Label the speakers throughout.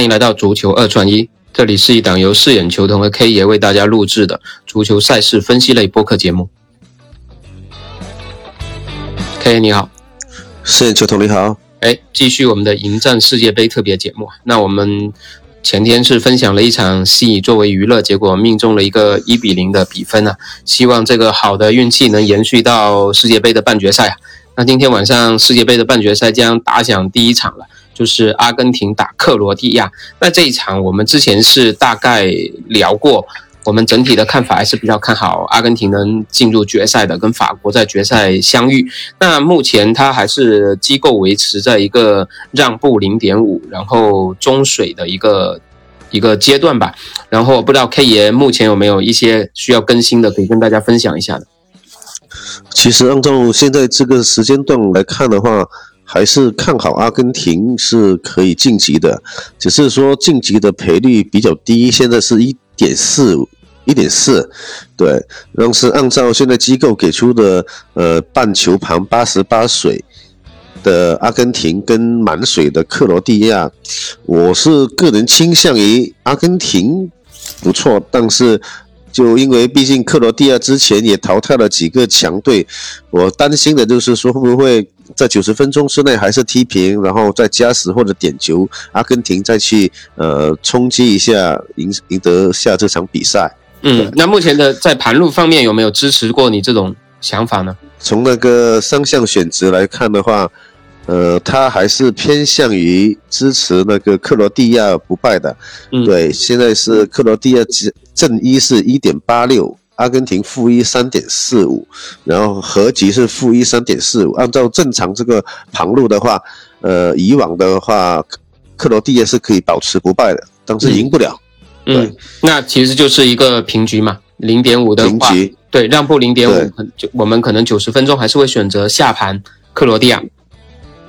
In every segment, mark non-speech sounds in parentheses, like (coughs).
Speaker 1: 欢迎来到足球二串一，这里是一档由四眼球童和 K 爷为大家录制的足球赛事分析类播客节目。K 爷你好，
Speaker 2: 四眼球童你好，
Speaker 1: 哎，继续我们的迎战世界杯特别节目。那我们前天是分享了一场戏作为娱乐，结果命中了一个一比零的比分啊！希望这个好的运气能延续到世界杯的半决赛啊！那今天晚上世界杯的半决赛将打响第一场了。就是阿根廷打克罗地亚，那这一场我们之前是大概聊过，我们整体的看法还是比较看好阿根廷能进入决赛的，跟法国在决赛相遇。那目前它还是机构维持在一个让步零点五，然后中水的一个一个阶段吧。然后不知道 K 爷目前有没有一些需要更新的，可以跟大家分享一下的。
Speaker 2: 其实按照现在这个时间段来看的话。还是看好阿根廷是可以晋级的，只是说晋级的赔率比较低，现在是一点四，一点四，对。但是按照现在机构给出的，呃，半球盘八十八水的阿根廷跟满水的克罗地亚，我是个人倾向于阿根廷不错，但是。就因为毕竟克罗地亚之前也淘汰了几个强队，我担心的就是说会不会在九十分钟之内还是踢平，然后再加时或者点球，阿根廷再去呃冲击一下，赢赢得下这场比赛。
Speaker 1: 嗯，那目前的在盘路方面有没有支持过你这种想法呢？
Speaker 2: 从那个三项选择来看的话。呃，他还是偏向于支持那个克罗地亚不败的，对，现在是克罗地亚正一是一点八六，阿根廷负一三点四五，然后合集是负一三点四五。按照正常这个盘路的话，呃，以往的话，克罗地亚是可以保持不败的，但是赢不了。
Speaker 1: 嗯，那其实就是一个平局嘛，零点五的
Speaker 2: 平局，
Speaker 1: 对，让步零点五，就我们可能九十分钟还是会选择下盘克罗地亚。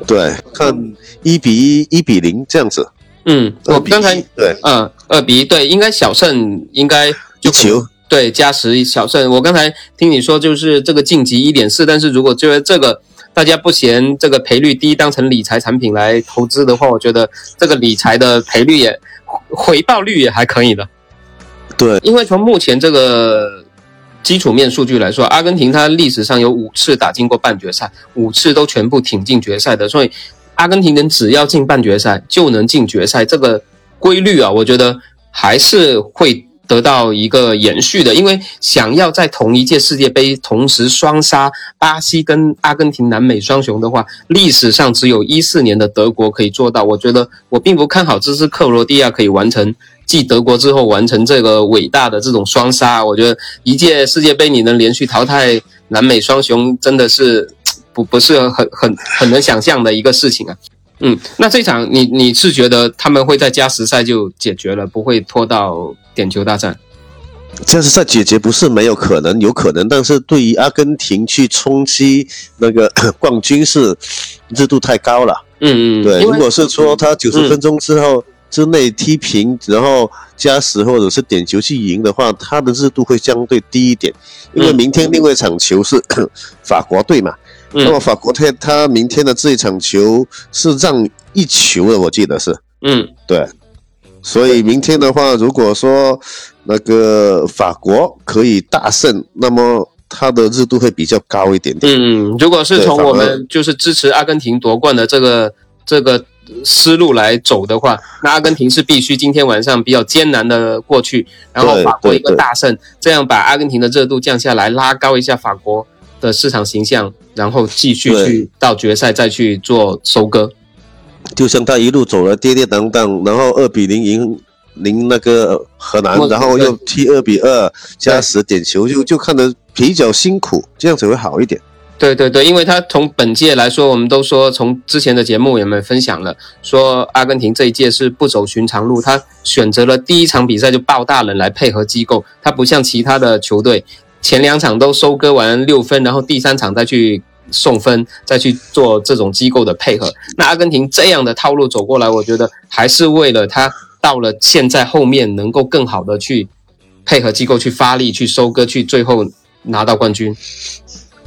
Speaker 2: 对，看一比一、一比零这样子。
Speaker 1: 嗯，我刚才
Speaker 2: 对，
Speaker 1: 嗯，二比一，对，应该小胜应该就
Speaker 2: 球，
Speaker 1: 对，加时小胜。我刚才听你说就是这个晋级一点四，但是如果觉得这个大家不嫌这个赔率低，当成理财产品来投资的话，我觉得这个理财的赔率也回报率也还可以的。
Speaker 2: 对，
Speaker 1: 因为从目前这个。基础面数据来说，阿根廷它历史上有五次打进过半决赛，五次都全部挺进决赛的，所以阿根廷人只要进半决赛就能进决赛，这个规律啊，我觉得还是会得到一个延续的。因为想要在同一届世界杯同时双杀巴西跟阿根廷南美双雄的话，历史上只有一四年的德国可以做到。我觉得我并不看好这支克罗地亚可以完成。继德国之后完成这个伟大的这种双杀，我觉得一届世界杯你能连续淘汰南美双雄，真的是不不是很很很能想象的一个事情啊。嗯，那这场你你是觉得他们会在加时赛就解决了，不会拖到点球大战？
Speaker 2: 加时赛解决不是没有可能，有可能，但是对于阿根廷去冲击那个 (coughs) 冠军是热度太高了。
Speaker 1: 嗯
Speaker 2: 嗯，对，如果是说他九十分钟之后。之内踢平，然后加时或者是点球去赢的话，它的热度会相对低一点。因为明天另外一场球是 (coughs) 法国队嘛，那么法国队他明天的这一场球是让一球的，我记得是。
Speaker 1: 嗯，
Speaker 2: 对。所以明天的话，如果说那个法国可以大胜，那么它的热度会比较高一点点。
Speaker 1: 嗯，如果是从我们就是支持阿根廷夺冠的这个这个。思路来走的话，那阿根廷是必须今天晚上比较艰难的过去，然后法国一个大胜，这样把阿根廷的热度降下来，拉高一下法国的市场形象，然后继续去到决赛再去做收割。
Speaker 2: 就像他一路走了跌跌宕宕，然后二比零赢赢那个荷兰，然后又踢二比二加时点球，就就看得比较辛苦，这样子会好一点。
Speaker 1: 对对对，因为他从本届来说，我们都说从之前的节目有没有分享了，说阿根廷这一届是不走寻常路，他选择了第一场比赛就爆大冷来配合机构，他不像其他的球队，前两场都收割完六分，然后第三场再去送分，再去做这种机构的配合。那阿根廷这样的套路走过来，我觉得还是为了他到了现在后面能够更好的去配合机构去发力去收割，去最后拿到冠军。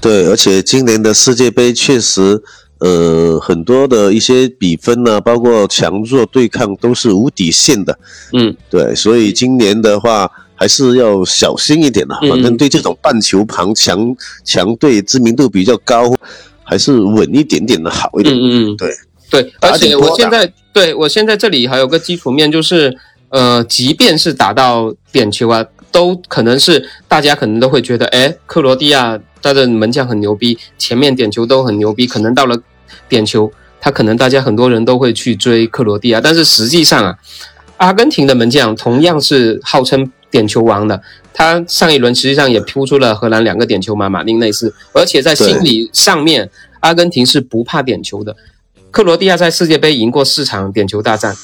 Speaker 2: 对，而且今年的世界杯确实呃，很多的一些比分呢，包括强弱对抗都是无底线的。
Speaker 1: 嗯，
Speaker 2: 对，所以今年的话还是要小心一点的。
Speaker 1: 嗯
Speaker 2: 反正对这种半球旁强强队知名度比较高，还是稳一点点的好一点。
Speaker 1: 嗯，
Speaker 2: 对
Speaker 1: 对，而且我现在对我现在这里还有个基础面，就是呃，即便是打到点球啊，都可能是大家可能都会觉得，哎，克罗地亚他的门将很牛逼，前面点球都很牛逼，可能到了点球，他可能大家很多人都会去追克罗地亚，但是实际上啊，阿根廷的门将同样是号称点球王的，他上一轮实际上也扑出了荷兰两个点球嘛，马丁内斯，而且在心理上面，阿根廷是不怕点球的。克罗地亚在世界杯赢过四场点球大战，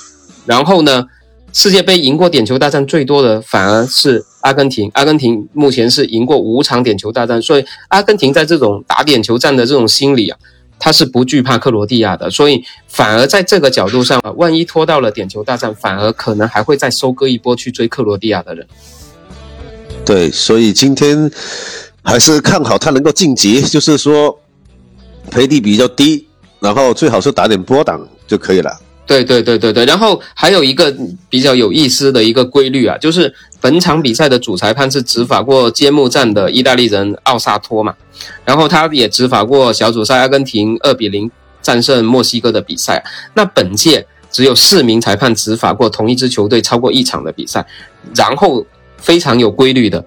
Speaker 1: 然后呢，世界杯赢过点球大战最多的反而是阿根廷。阿根廷目前是赢过五场点球大战，所以阿根廷在这种打点球战的这种心理啊，他是不惧怕克罗地亚的。所以反而在这个角度上啊，万一拖到了点球大战，反而可能还会再收割一波去追克罗地亚的人。
Speaker 2: 对，所以今天还是看好他能够晋级，就是说赔率比较低，然后最好是打点波档就可以了。
Speaker 1: 对对对对对，然后还有一个比较有意思的一个规律啊，就是本场比赛的主裁判是执法过揭幕战的意大利人奥萨托嘛，然后他也执法过小组赛阿根廷二比零战胜墨西哥的比赛。那本届只有四名裁判执法过同一支球队超过一场的比赛，然后非常有规律的，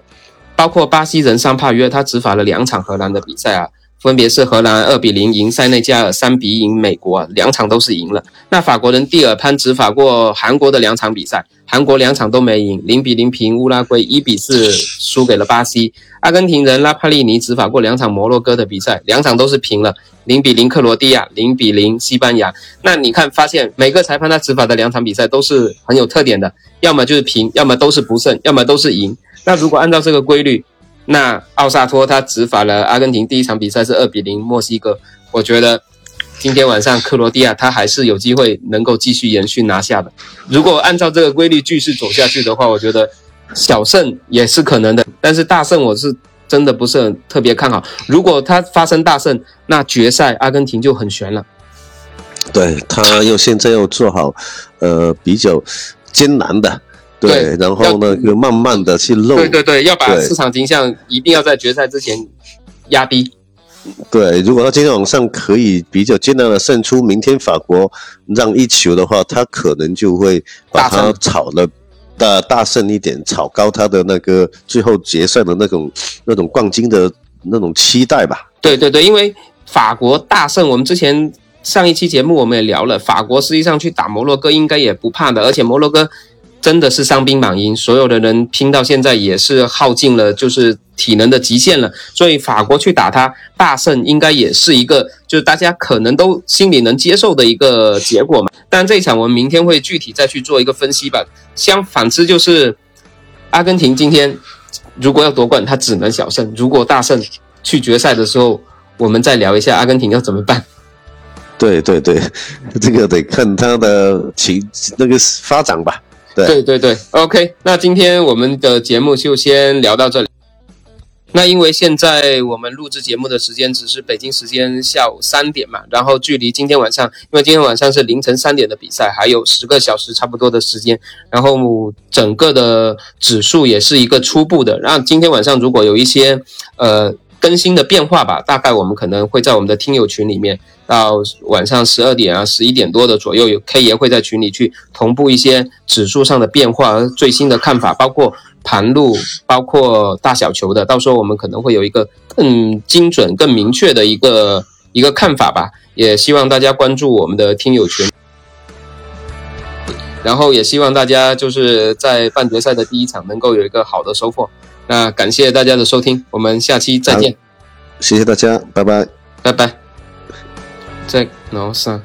Speaker 1: 包括巴西人桑帕约，他执法了两场荷兰的比赛啊。分别是荷兰二比零赢塞内加尔，三比一赢美国，两场都是赢了。那法国人蒂尔潘执法过韩国的两场比赛，韩国两场都没赢，零比零平乌拉圭，一比四输给了巴西。阿根廷人拉帕利尼执法过两场摩洛哥的比赛，两场都是平了，零比零克罗地亚，零比零西班牙。那你看，发现每个裁判他执法的两场比赛都是很有特点的，要么就是平，要么都是不胜，要么都是赢。那如果按照这个规律，那奥萨托他执法了阿根廷第一场比赛是二比零墨西哥，我觉得今天晚上克罗地亚他还是有机会能够继续延续拿下的。如果按照这个规律继续走下去的话，我觉得小胜也是可能的，但是大胜我是真的不是很特别看好。如果他发生大胜，那决赛阿根廷就很悬了。
Speaker 2: 对他又现在又做好，呃，比较艰难的，对，然后呢，就慢慢的去漏，
Speaker 1: 对对对，要把市场形象一定要在决赛之前压低。
Speaker 2: 对，如果他今天晚上可以比较艰难的胜出，明天法国让一球的话，他可能就会把他炒了。大大胜一点，炒高他的那个最后决赛的那种那种冠军的那种期待吧。
Speaker 1: 对对对，因为法国大胜，我们之前上一期节目我们也聊了，法国实际上去打摩洛哥应该也不怕的，而且摩洛哥真的是伤兵满营，所有的人拼到现在也是耗尽了，就是体能的极限了，所以法国去打他大胜，应该也是一个就是大家可能都心里能接受的一个结果嘛。但这一场我们明天会具体再去做一个分析吧。相反之就是阿根廷今天如果要夺冠，他只能小胜；如果大胜去决赛的时候，我们再聊一下阿根廷要怎么办。
Speaker 2: 对对对，这个得看他的情那个发展吧。
Speaker 1: 对对对，OK，那今天我们的节目就先聊到这里。那因为现在我们录制节目的时间只是北京时间下午三点嘛，然后距离今天晚上，因为今天晚上是凌晨三点的比赛，还有十个小时差不多的时间，然后整个的指数也是一个初步的。然后今天晚上如果有一些呃更新的变化吧，大概我们可能会在我们的听友群里面，到晚上十二点啊、十一点多的左右，有 K 爷会在群里去同步一些指数上的变化、最新的看法，包括盘路，包括大小球的，到时候我们可能会有一个更精准、更明确的一个一个看法吧。也希望大家关注我们的听友群，然后也希望大家就是在半决赛的第一场能够有一个好的收获。那感谢大家的收听，我们下期再见，
Speaker 2: 谢谢大家，拜拜。
Speaker 1: 拜拜。再挠上。